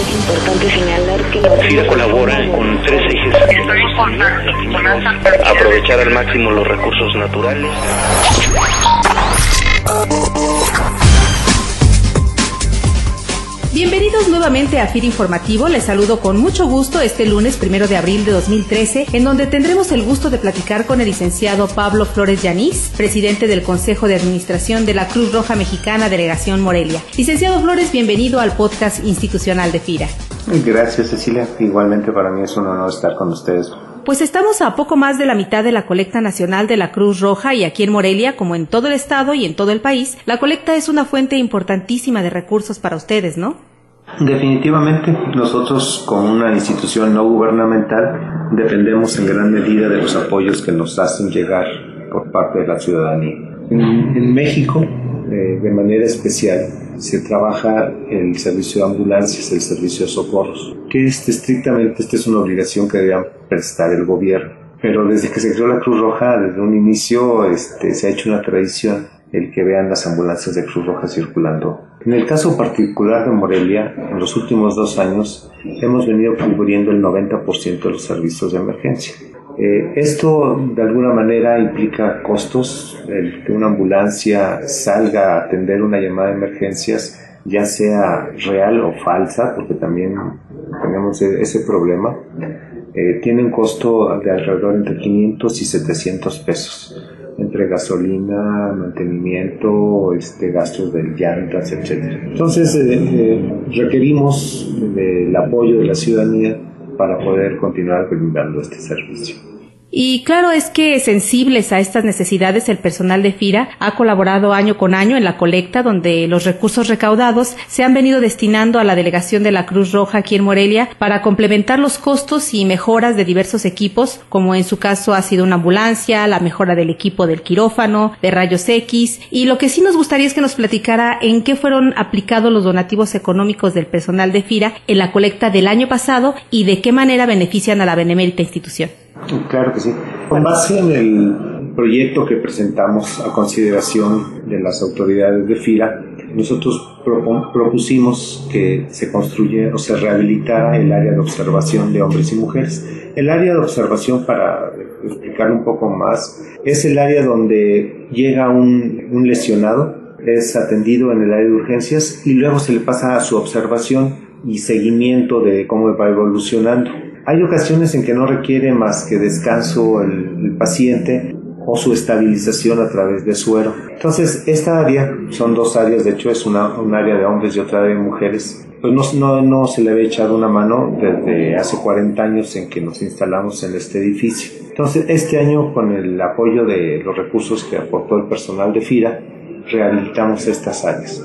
Es importante señalar que la FIRA colabora con tres ejes. Aprovechar al máximo los recursos naturales. Bienvenidos nuevamente a FIR Informativo. Les saludo con mucho gusto este lunes primero de abril de 2013, en donde tendremos el gusto de platicar con el licenciado Pablo Flores Yanís, presidente del Consejo de Administración de la Cruz Roja Mexicana Delegación Morelia. Licenciado Flores, bienvenido al podcast institucional de FIRA. Gracias, Cecilia. Igualmente para mí es un honor estar con ustedes. Pues estamos a poco más de la mitad de la colecta nacional de la Cruz Roja y aquí en Morelia, como en todo el estado y en todo el país, la colecta es una fuente importantísima de recursos para ustedes, ¿no? Definitivamente, nosotros como una institución no gubernamental dependemos en gran medida de los apoyos que nos hacen llegar por parte de la ciudadanía. En, México, eh, de manera especial, se trabaja el servicio de ambulancias, el servicio de socorros, que este, estrictamente esta es una obligación que debe prestar el gobierno. Pero desde que se creó la Cruz Roja, desde un inicio, este, se ha hecho una tradición el que vean las ambulancias de Cruz Roja circulando. En el caso particular de Morelia, en los últimos dos años hemos venido cubriendo el 90% de los servicios de emergencia. Eh, esto de alguna manera implica costos, el que una ambulancia salga a atender una llamada de emergencias, ya sea real o falsa, porque también tenemos e-, ese problema, eh, tiene un costo de alrededor entre 500 y 700 pesos entre gasolina, mantenimiento, este, gastos de llantas, etc. Entonces eh, eh, requerimos del apoyo de la ciudadanía para poder continuar brindando este servicio. Y claro es que sensibles a estas necesidades el personal de FIRA ha colaborado año con año en la colecta donde los recursos recaudados se han venido destinando a la delegación de la Cruz Roja aquí en Morelia para complementar los costos y mejoras de diversos equipos como en su caso ha sido una ambulancia, la mejora del equipo del quirófano, de rayos X y lo que sí nos gustaría es que nos platicara en qué fueron aplicados los donativos económicos del personal de FIRA en la colecta del año pasado y de qué manera benefician a la benemérita institución. Claro que sí. Con base en el proyecto que presentamos a consideración de las autoridades de FIRA, nosotros propusimos que se construya o se rehabilitara el área de observación de hombres y mujeres. El área de observación, para explicar un poco más, es el área donde llega un lesionado, es atendido en el área de urgencias y luego se le pasa a su observación y seguimiento de cómo va evolucionando. Hay ocasiones en que no requiere más que descanso el, paciente o su estabilización a través de suero. Entonces, esta área, son dos áreas, de hecho es una, un área de hombres y otra de mujeres, pues no, no, no, se le había echado una mano desde hace 40 años en que nos instalamos en este edificio. Entonces, este año, con el apoyo de los recursos que aportó el personal de FIRA, rehabilitamos estas áreas.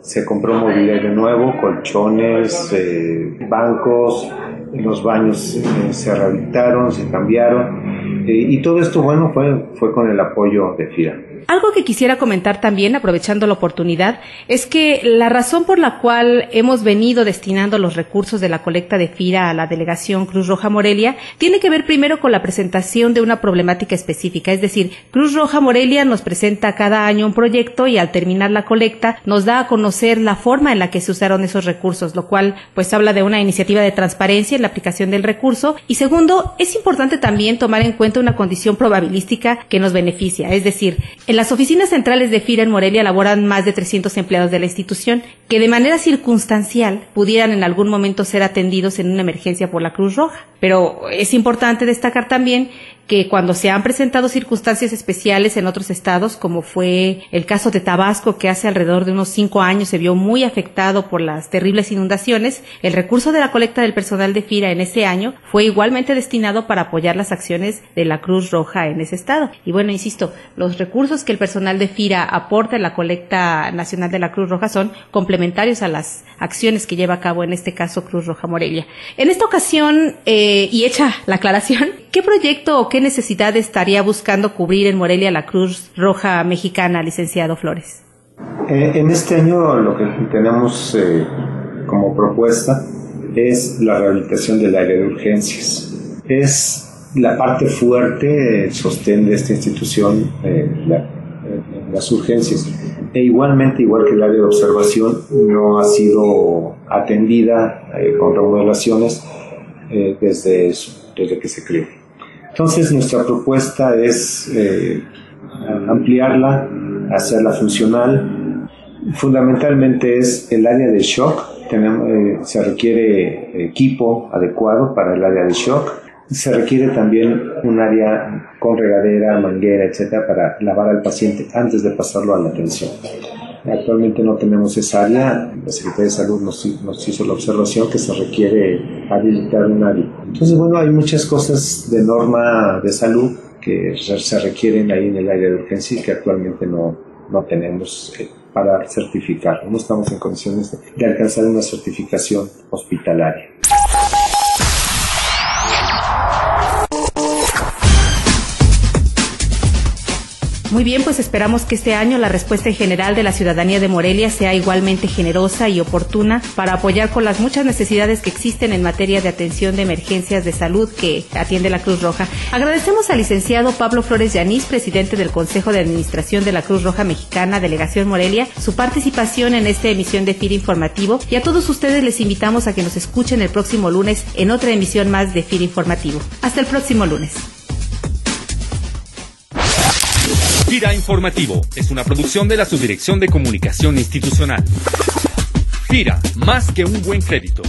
Se compró mobiliario nuevo, colchones, eh, bancos, los baños eh, se rehabilitaron, se cambiaron eh, y todo esto, bueno, fue, fue con el apoyo de FIRA. Algo que quisiera comentar también, aprovechando la oportunidad, es que la razón por la cual hemos venido destinando los recursos de la colecta de FIRA a la delegación Cruz Roja Morelia tiene que ver primero con la presentación de una problemática específica. Es decir, Cruz Roja Morelia nos presenta cada año un proyecto y al terminar la colecta nos da a conocer la forma en la que se usaron esos recursos, lo cual pues habla de una iniciativa de transparencia en la aplicación del recurso. Y segundo, es importante también tomar en cuenta una condición probabilística que nos beneficia. Es decir, en las oficinas centrales de FIRA en Morelia laboran más de 300 empleados de la institución que de manera circunstancial pudieran en algún momento ser atendidos en una emergencia por la Cruz Roja. Pero es importante destacar también que cuando se han presentado circunstancias especiales en otros estados, como fue el caso de Tabasco, que hace alrededor de unos cinco años se vio muy afectado por las terribles inundaciones, el recurso de la colecta del personal de FIRA en ese año fue igualmente destinado para apoyar las acciones de la Cruz Roja en ese estado. Y bueno, insisto, los recursos que el personal de FIRA aporta en la colecta nacional de la Cruz Roja son complementarios a las acciones que lleva a cabo en este caso Cruz Roja Morelia. En esta ocasión, eh, y hecha la aclaración, ¿qué proyecto o qué necesidad estaría buscando cubrir en Morelia la Cruz Roja Mexicana, licenciado Flores? Eh, en este año lo que tenemos eh, como propuesta es la rehabilitación del área de urgencias. Es la parte fuerte, el sostén de esta institución, las urgencias. E igualmente, igual que el área de observación, no ha sido atendida eh, con remodelaciones eh, desde, desde que se creó. Entonces nuestra propuesta es eh, ampliarla, hacerla funcional. Fundamentalmente es el área de shock. Tenemos, eh, se requiere equipo adecuado para el área de shock. Se requiere también un área con regadera, manguera, etcétera, para lavar al paciente antes de pasarlo a la atención. Actualmente no tenemos esa área. La Secretaría de Salud nos, nos, hizo la observación que se requiere habilitar un área. Entonces, bueno, hay muchas cosas de norma de salud que se requieren ahí en el área de urgencia y que actualmente no, no tenemos eh, para certificar. No estamos en condiciones de alcanzar una certificación hospitalaria. Muy bien, pues esperamos que este año la respuesta en general de la ciudadanía de Morelia sea igualmente generosa y oportuna para apoyar con las muchas necesidades que existen en materia de atención de emergencias de salud que atiende la Cruz Roja. Agradecemos al licenciado Pablo Flores Yanís, presidente del Consejo de Administración de la Cruz Roja Mexicana, Delegación Morelia, su participación en esta emisión de FIR Informativo y a todos ustedes les invitamos a que nos escuchen el próximo lunes en otra emisión más de FIR Informativo. Hasta el próximo lunes. Gira Informativo es una producción de la Subdirección de Comunicación Institucional. Gira, más que un buen crédito.